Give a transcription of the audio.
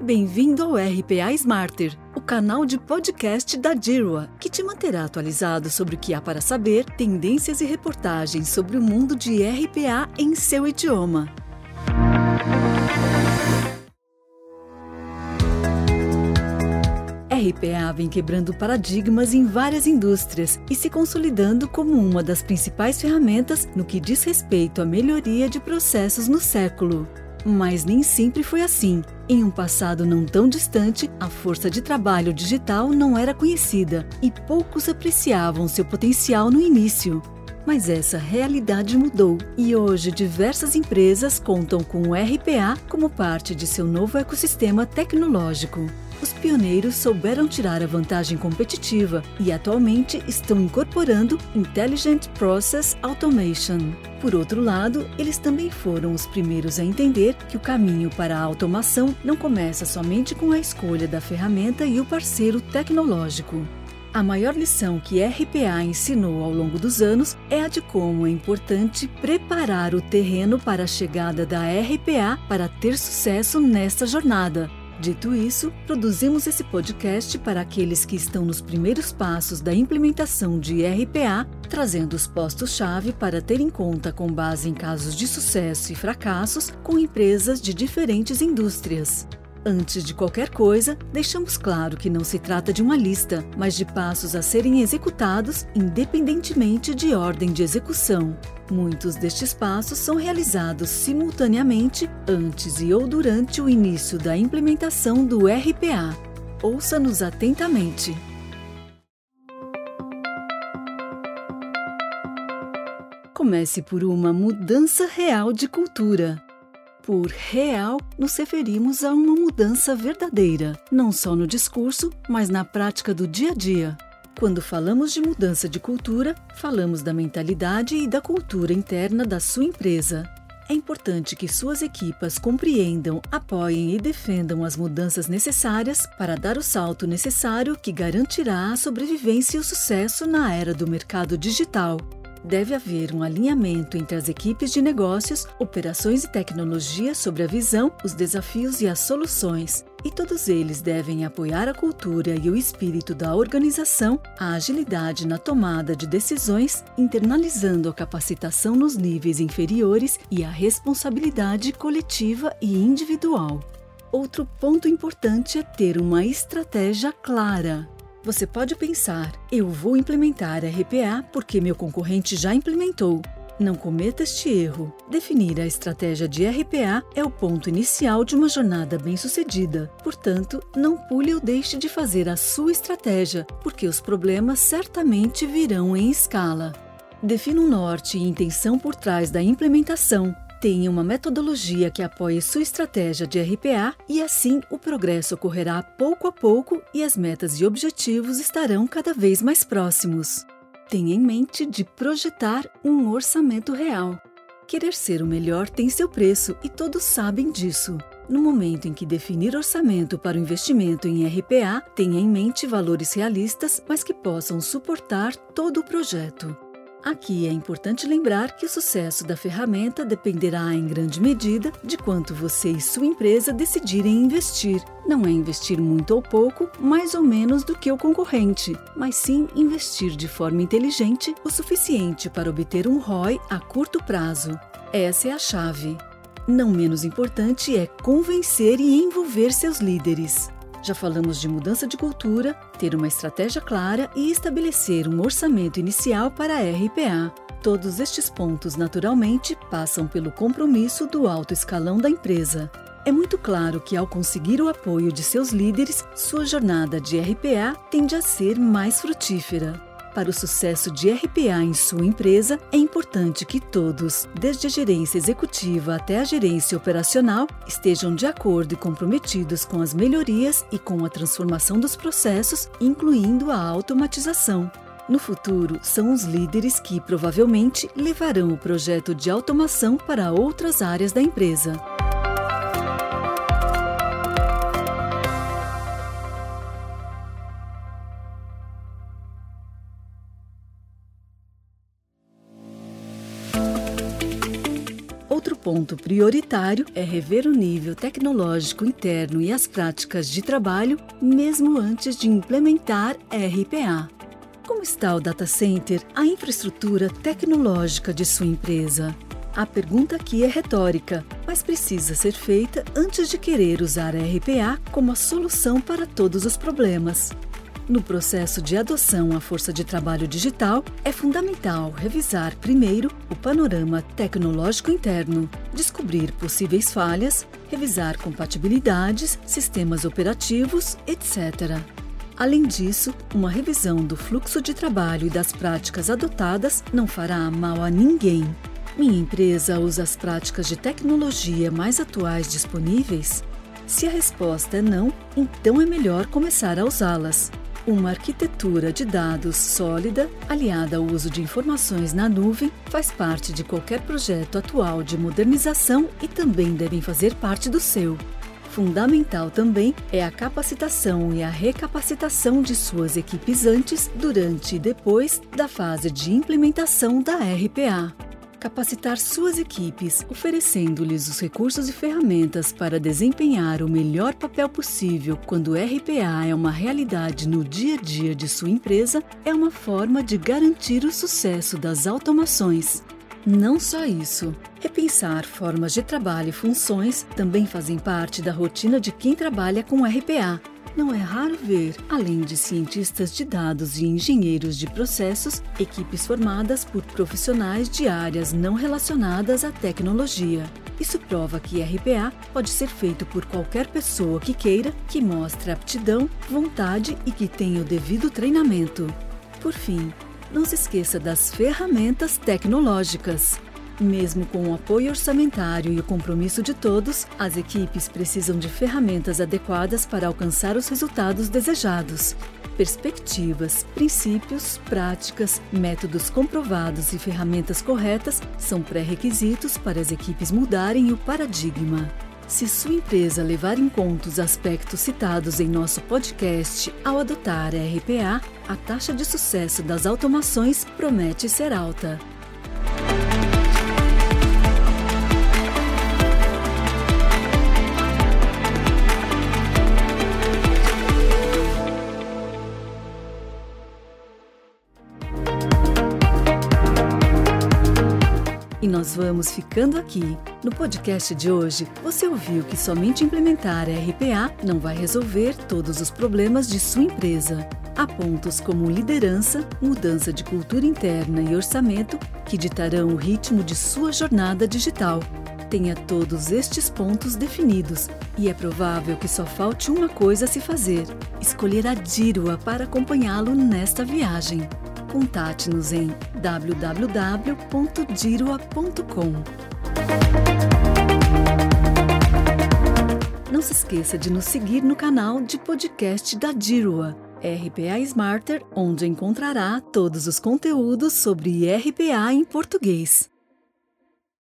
Bem-vindo ao RPA Smarter, o canal de podcast da Dirwa, que te manterá atualizado sobre o que há para saber, tendências e reportagens sobre o mundo de RPA em seu idioma. RPA vem quebrando paradigmas em várias indústrias e se consolidando como uma das principais ferramentas no que diz respeito à melhoria de processos no século. Mas nem sempre foi assim. Em um passado não tão distante, a força de trabalho digital não era conhecida e poucos apreciavam seu potencial no início. Mas essa realidade mudou e hoje diversas empresas contam com o RPA como parte de seu novo ecossistema tecnológico os pioneiros souberam tirar a vantagem competitiva e atualmente estão incorporando Intelligent Process Automation. Por outro lado, eles também foram os primeiros a entender que o caminho para a automação não começa somente com a escolha da ferramenta e o parceiro tecnológico. A maior lição que RPA ensinou ao longo dos anos é a de como é importante preparar o terreno para a chegada da RPA para ter sucesso nesta jornada Dito isso, produzimos esse podcast para aqueles que estão nos primeiros passos da implementação de RPA, trazendo os postos-chave para ter em conta com base em casos de sucesso e fracassos com empresas de diferentes indústrias. Antes de qualquer coisa, deixamos claro que não se trata de uma lista, mas de passos a serem executados independentemente de ordem de execução. Muitos destes passos são realizados simultaneamente antes e ou durante o início da implementação do RPA. Ouça-nos atentamente. Comece por uma mudança real de cultura. Por real, nos referimos a uma mudança verdadeira, não só no discurso, mas na prática do dia a dia. Quando falamos de mudança de cultura, falamos da mentalidade e da cultura interna da sua empresa. É importante que suas equipas compreendam, apoiem e defendam as mudanças necessárias para dar o salto necessário que garantirá a sobrevivência e o sucesso na era do mercado digital. Deve haver um alinhamento entre as equipes de negócios, operações e tecnologia sobre a visão, os desafios e as soluções. E todos eles devem apoiar a cultura e o espírito da organização, a agilidade na tomada de decisões, internalizando a capacitação nos níveis inferiores e a responsabilidade coletiva e individual. Outro ponto importante é ter uma estratégia clara. Você pode pensar, eu vou implementar RPA porque meu concorrente já implementou. Não cometa este erro. Definir a estratégia de RPA é o ponto inicial de uma jornada bem-sucedida. Portanto, não pule ou deixe de fazer a sua estratégia, porque os problemas certamente virão em escala. Defina um norte e intenção por trás da implementação Tenha uma metodologia que apoie sua estratégia de RPA e assim o progresso ocorrerá pouco a pouco e as metas e objetivos estarão cada vez mais próximos. Tenha em mente de projetar um orçamento real. Querer ser o melhor tem seu preço e todos sabem disso. No momento em que definir orçamento para o investimento em RPA, tenha em mente valores realistas, mas que possam suportar todo o projeto. Aqui é importante lembrar que o sucesso da ferramenta dependerá em grande medida de quanto você e sua empresa decidirem investir. Não é investir muito ou pouco, mais ou menos do que o concorrente, mas sim investir de forma inteligente o suficiente para obter um ROI a curto prazo. Essa é a chave. Não menos importante é convencer e envolver seus líderes. Já falamos de mudança de cultura, ter uma estratégia clara e estabelecer um orçamento inicial para a RPA. Todos estes pontos, naturalmente, passam pelo compromisso do alto escalão da empresa. É muito claro que, ao conseguir o apoio de seus líderes, sua jornada de RPA tende a ser mais frutífera. Para o sucesso de RPA em sua empresa, é importante que todos, desde a gerência executiva até a gerência operacional, estejam de acordo e comprometidos com as melhorias e com a transformação dos processos, incluindo a automatização. No futuro, são os líderes que provavelmente levarão o projeto de automação para outras áreas da empresa. Ponto prioritário é rever o nível tecnológico interno e as práticas de trabalho, mesmo antes de implementar RPA. Como está o data center, a infraestrutura tecnológica de sua empresa? A pergunta aqui é retórica, mas precisa ser feita antes de querer usar a RPA como a solução para todos os problemas. No processo de adoção à força de trabalho digital, é fundamental revisar primeiro o panorama tecnológico interno, descobrir possíveis falhas, revisar compatibilidades, sistemas operativos, etc. Além disso, uma revisão do fluxo de trabalho e das práticas adotadas não fará mal a ninguém. Minha empresa usa as práticas de tecnologia mais atuais disponíveis? Se a resposta é não, então é melhor começar a usá-las. Uma arquitetura de dados sólida, aliada ao uso de informações na nuvem, faz parte de qualquer projeto atual de modernização e também devem fazer parte do seu. Fundamental também é a capacitação e a recapacitação de suas equipes antes, durante e depois da fase de implementação da RPA capacitar suas equipes, oferecendo-lhes os recursos e ferramentas para desempenhar o melhor papel possível quando o RPA é uma realidade no dia a dia de sua empresa, é uma forma de garantir o sucesso das automações. Não só isso, repensar formas de trabalho e funções também fazem parte da rotina de quem trabalha com RPA não é raro ver, além de cientistas de dados e engenheiros de processos, equipes formadas por profissionais de áreas não relacionadas à tecnologia. Isso prova que RPA pode ser feito por qualquer pessoa que queira, que mostre aptidão, vontade e que tenha o devido treinamento. Por fim, não se esqueça das ferramentas tecnológicas. Mesmo com o apoio orçamentário e o compromisso de todos, as equipes precisam de ferramentas adequadas para alcançar os resultados desejados. Perspectivas, princípios, práticas, métodos comprovados e ferramentas corretas são pré-requisitos para as equipes mudarem o paradigma. Se sua empresa levar em conta os aspectos citados em nosso podcast ao adotar a RPA, a taxa de sucesso das automações promete ser alta. E nós vamos ficando aqui. No podcast de hoje, você ouviu que somente implementar a RPA não vai resolver todos os problemas de sua empresa. Há pontos como liderança, mudança de cultura interna e orçamento que ditarão o ritmo de sua jornada digital. Tenha todos estes pontos definidos e é provável que só falte uma coisa a se fazer: escolher a Dirua para acompanhá-lo nesta viagem. Contate-nos em www.dirua.com. Não se esqueça de nos seguir no canal de podcast da Dirua, RPA Smarter, onde encontrará todos os conteúdos sobre RPA em português.